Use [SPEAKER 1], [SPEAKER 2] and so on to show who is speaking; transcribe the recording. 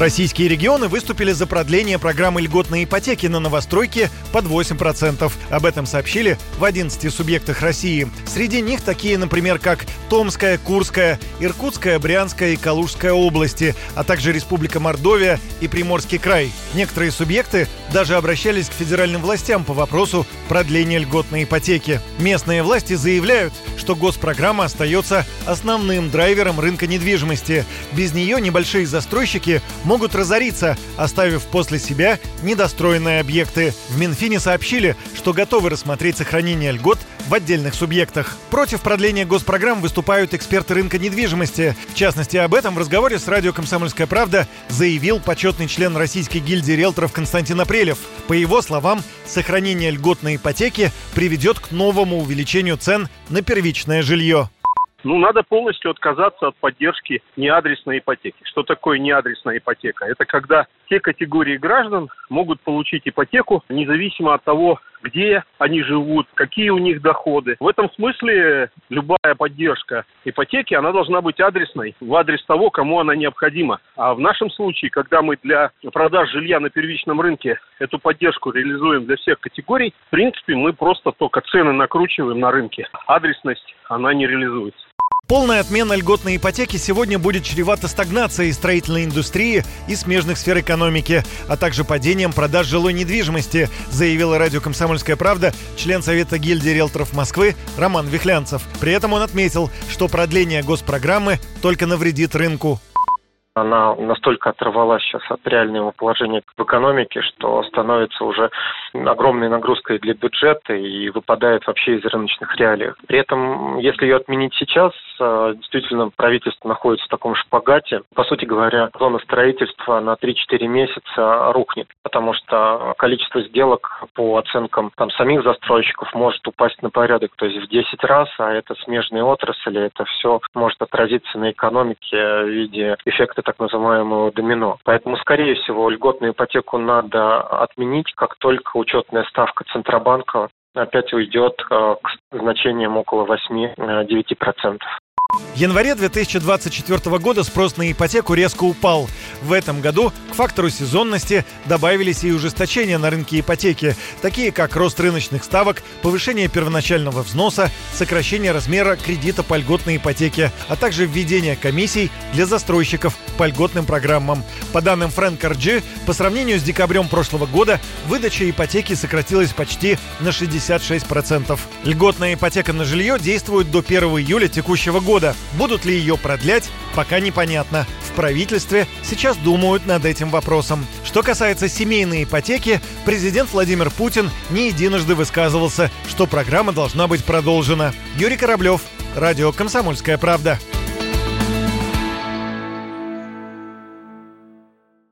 [SPEAKER 1] Российские регионы выступили за продление программы льготной ипотеки на новостройки под 8%. Об этом сообщили в 11 субъектах России. Среди них такие, например, как Томская, Курская, Иркутская, Брянская и Калужская области, а также Республика Мордовия и Приморский край. Некоторые субъекты даже обращались к федеральным властям по вопросу продления льготной ипотеки. Местные власти заявляют, что госпрограмма остается основным драйвером рынка недвижимости. Без нее небольшие застройщики могут разориться, оставив после себя недостроенные объекты. В Минфине сообщили, что готовы рассмотреть сохранение льгот в отдельных субъектах. Против продления госпрограмм выступают эксперты рынка недвижимости. В частности, об этом в разговоре с радио «Комсомольская правда» заявил почетный член Российской гильдии риэлторов Константин Апрелев. По его словам, сохранение льготной ипотеки приведет к новому увеличению цен на первичное жилье.
[SPEAKER 2] Ну, надо полностью отказаться от поддержки неадресной ипотеки. Что такое неадресная ипотека? Это когда те категории граждан могут получить ипотеку независимо от того, где они живут, какие у них доходы. В этом смысле любая поддержка ипотеки, она должна быть адресной, в адрес того, кому она необходима. А в нашем случае, когда мы для продаж жилья на первичном рынке эту поддержку реализуем для всех категорий, в принципе, мы просто только цены накручиваем на рынке. Адресность, она не реализуется.
[SPEAKER 1] Полная отмена льготной ипотеки сегодня будет чревата стагнацией строительной индустрии и смежных сфер экономики, а также падением продаж жилой недвижимости, заявила радио «Комсомольская правда» член Совета гильдии риэлторов Москвы Роман Вихлянцев. При этом он отметил, что продление госпрограммы только навредит рынку
[SPEAKER 3] она настолько оторвалась сейчас от реального положения в экономике, что становится уже огромной нагрузкой для бюджета и выпадает вообще из рыночных реалий. При этом, если ее отменить сейчас, э, действительно правительство находится в таком шпагате. По сути говоря, зона строительства на 3-4 месяца рухнет, потому что количество сделок по оценкам там, самих застройщиков может упасть на порядок, то есть в 10 раз, а это смежные отрасли, это все может отразиться на экономике в виде эффекта так называемого домино. Поэтому, скорее всего, льготную ипотеку надо отменить, как только учетная ставка Центробанка опять уйдет э, к значениям около 8-9%.
[SPEAKER 1] В январе 2024 года спрос на ипотеку резко упал. В этом году к фактору сезонности добавились и ужесточения на рынке ипотеки, такие как рост рыночных ставок, повышение первоначального взноса, сокращение размера кредита по льготной ипотеке, а также введение комиссий для застройщиков по льготным программам. По данным Фрэнк RG, по сравнению с декабрем прошлого года выдача ипотеки сократилась почти на 66%. Льготная ипотека на жилье действует до 1 июля текущего года года. Будут ли ее продлять, пока непонятно. В правительстве сейчас думают над этим вопросом. Что касается семейной ипотеки, президент Владимир Путин не единожды высказывался, что программа должна быть продолжена. Юрий Кораблев, Радио «Комсомольская правда».